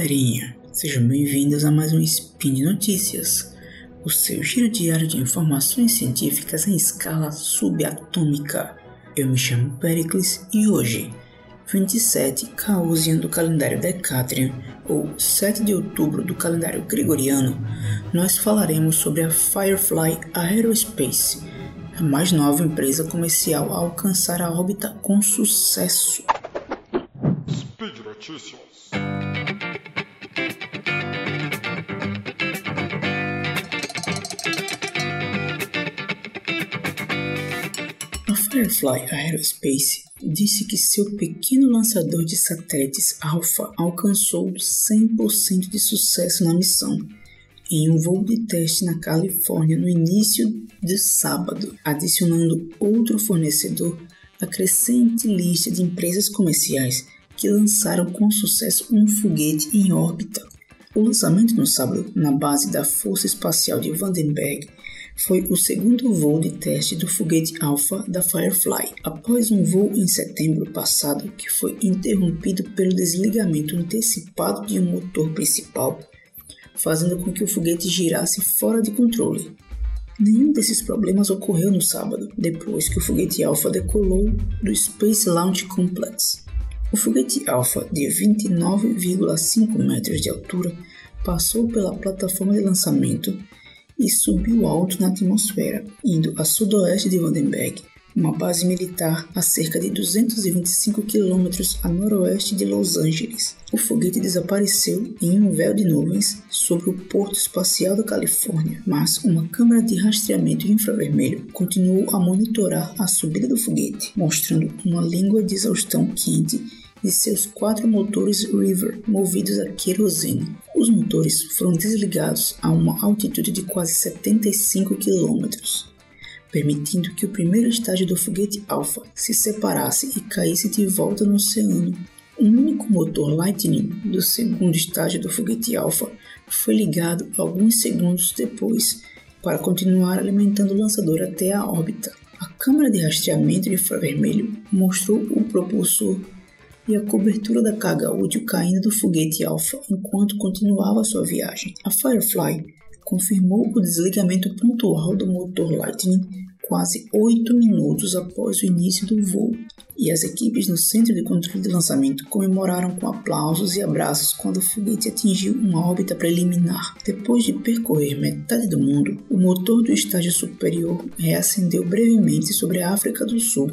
galerinha, sejam bem-vindos a mais um Spin de Notícias, o seu giro diário de informações científicas em escala subatômica. Eu me chamo Pericles e hoje, 27 Caosian do calendário Decatrian, ou 7 de outubro do calendário Gregoriano, nós falaremos sobre a Firefly Aerospace, a mais nova empresa comercial a alcançar a órbita com sucesso. Speed Notícias. Firefly Aerospace disse que seu pequeno lançador de satélites Alpha alcançou 100% de sucesso na missão em um voo de teste na Califórnia no início de sábado, adicionando outro fornecedor à crescente lista de empresas comerciais que lançaram com sucesso um foguete em órbita. O lançamento no sábado na base da Força Espacial de Vandenberg foi o segundo voo de teste do foguete Alpha da Firefly, após um voo em setembro passado que foi interrompido pelo desligamento antecipado de um motor principal, fazendo com que o foguete girasse fora de controle. Nenhum desses problemas ocorreu no sábado, depois que o foguete Alpha decolou do Space Launch Complex. O foguete Alpha, de 29,5 metros de altura, passou pela plataforma de lançamento e subiu alto na atmosfera, indo a sudoeste de Vandenberg, uma base militar a cerca de 225 quilômetros a noroeste de Los Angeles. O foguete desapareceu em um véu de nuvens sobre o Porto Espacial da Califórnia, mas uma câmera de rastreamento infravermelho continuou a monitorar a subida do foguete, mostrando uma língua de exaustão quente de seus quatro motores River movidos a querosene. Os motores foram desligados a uma altitude de quase 75 km, permitindo que o primeiro estágio do foguete Alpha se separasse e caísse de volta no oceano. Um único motor Lightning do segundo estágio do foguete Alpha foi ligado alguns segundos depois para continuar alimentando o lançador até a órbita. A câmera de rastreamento infravermelho mostrou o propulsor e a cobertura da carga útil caindo do foguete Alpha enquanto continuava sua viagem. A Firefly confirmou o desligamento pontual do motor Lightning quase oito minutos após o início do voo, e as equipes no centro de controle de lançamento comemoraram com aplausos e abraços quando o foguete atingiu uma órbita preliminar. Depois de percorrer metade do mundo, o motor do estágio superior reacendeu brevemente sobre a África do Sul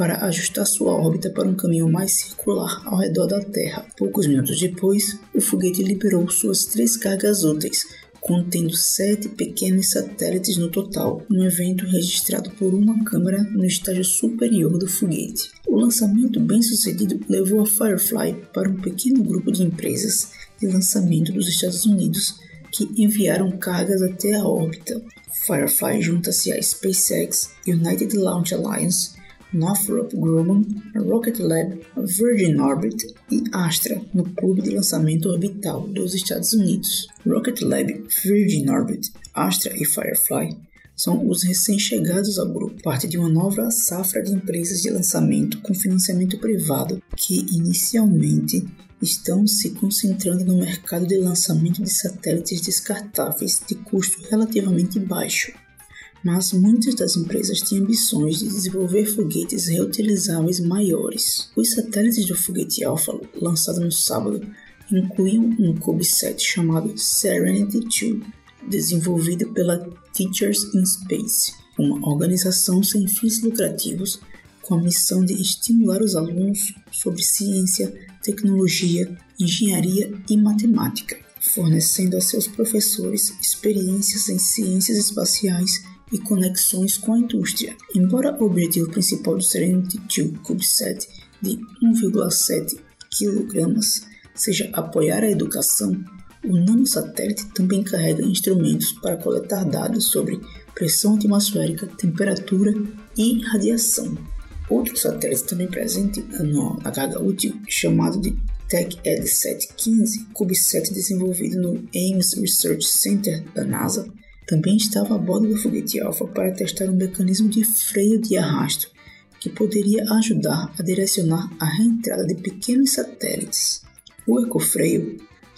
para ajustar sua órbita para um caminho mais circular ao redor da Terra. Poucos minutos depois, o foguete liberou suas três cargas úteis, contendo sete pequenos satélites no total, um evento registrado por uma câmera no estágio superior do foguete. O lançamento bem sucedido levou a Firefly para um pequeno grupo de empresas de lançamento dos Estados Unidos que enviaram cargas até a órbita. Firefly junta-se à SpaceX, United Launch Alliance, Northrop Grumman, Rocket Lab, Virgin Orbit e Astra no clube de lançamento orbital dos Estados Unidos. Rocket Lab, Virgin Orbit, Astra e Firefly são os recém-chegados ao grupo, parte de uma nova safra de empresas de lançamento com financiamento privado que inicialmente estão se concentrando no mercado de lançamento de satélites descartáveis de custo relativamente baixo mas muitas das empresas têm ambições de desenvolver foguetes reutilizáveis maiores. Os satélites do foguete Alpha, lançado no sábado, incluíam um CubeSat chamado Serenity 2, desenvolvido pela Teachers in Space, uma organização sem fins lucrativos com a missão de estimular os alunos sobre ciência, tecnologia, engenharia e matemática, fornecendo a seus professores experiências em ciências espaciais e conexões com a indústria. Embora o objetivo principal do Serenity 2 CubeSat de 1,7 kg seja apoiar a educação, o nanosatélite também carrega instrumentos para coletar dados sobre pressão atmosférica, temperatura e radiação. Outro satélite também presente na carga útil, chamado de TechEd 715, CubeSat desenvolvido no Ames Research Center da NASA, também estava a bordo do foguete Alpha para testar um mecanismo de freio de arrasto que poderia ajudar a direcionar a reentrada de pequenos satélites. O ecofreio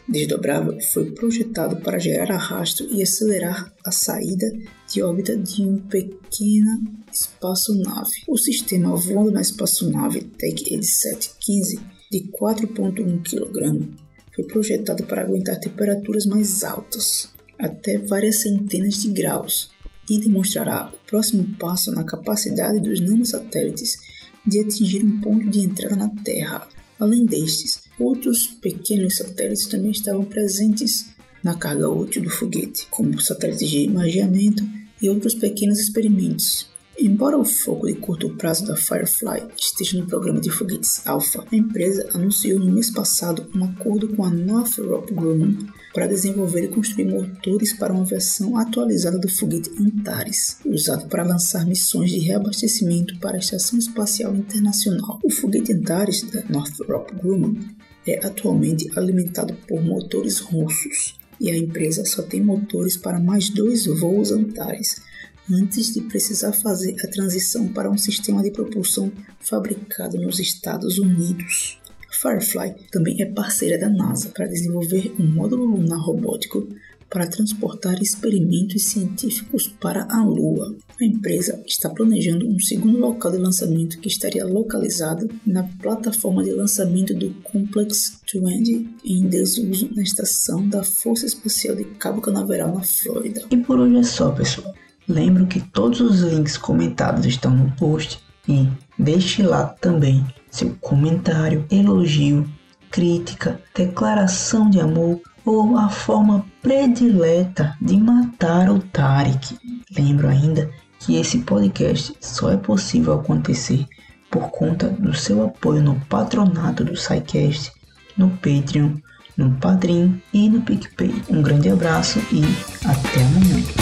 desdobrável foi projetado para gerar arrasto e acelerar a saída de órbita de uma pequena espaçonave. O sistema voando na espaçonave Take 715 de 4,1 kg foi projetado para aguentar temperaturas mais altas, até várias centenas de graus, e demonstrará o próximo passo na capacidade dos nanosatélites de atingir um ponto de entrada na Terra. Além destes, outros pequenos satélites também estavam presentes na carga útil do foguete, como satélites de imaginamento e outros pequenos experimentos. Embora o foco de curto prazo da Firefly esteja no programa de foguetes Alpha, a empresa anunciou no mês passado um acordo com a Northrop Grumman para desenvolver e construir motores para uma versão atualizada do foguete Antares, usado para lançar missões de reabastecimento para a Estação Espacial Internacional. O foguete Antares da Northrop Grumman é atualmente alimentado por motores russos e a empresa só tem motores para mais dois voos Antares antes de precisar fazer a transição para um sistema de propulsão fabricado nos Estados Unidos. Firefly também é parceira da NASA para desenvolver um módulo lunar robótico para transportar experimentos científicos para a Lua. A empresa está planejando um segundo local de lançamento que estaria localizado na plataforma de lançamento do Complex 20 em desuso na estação da Força Espacial de Cabo Canaveral, na Flórida. E por hoje é só, pessoal. Lembro que todos os links comentados estão no post e deixe lá também seu comentário, elogio, crítica, declaração de amor ou a forma predileta de matar o Tarek. Lembro ainda que esse podcast só é possível acontecer por conta do seu apoio no patronato do SciCast, no Patreon, no Padrim e no PicPay. Um grande abraço e até amanhã.